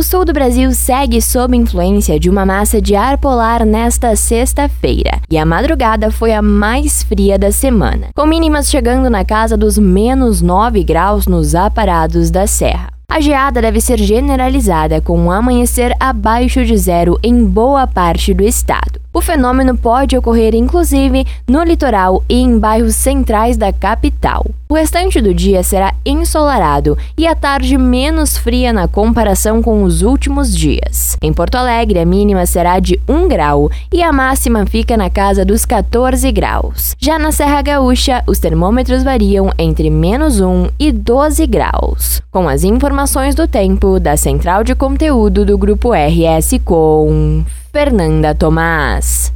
O sul do Brasil segue sob influência de uma massa de ar polar nesta sexta-feira, e a madrugada foi a mais fria da semana, com mínimas chegando na casa dos menos 9 graus nos aparados da Serra. A geada deve ser generalizada, com um amanhecer abaixo de zero em boa parte do estado. O fenômeno pode ocorrer inclusive no litoral e em bairros centrais da capital. O restante do dia será ensolarado e a tarde menos fria na comparação com os últimos dias. Em Porto Alegre, a mínima será de 1 grau e a máxima fica na casa dos 14 graus. Já na Serra Gaúcha, os termômetros variam entre menos 1 e 12 graus. Com as informações do tempo da Central de Conteúdo do Grupo RS com Fernanda Tomás.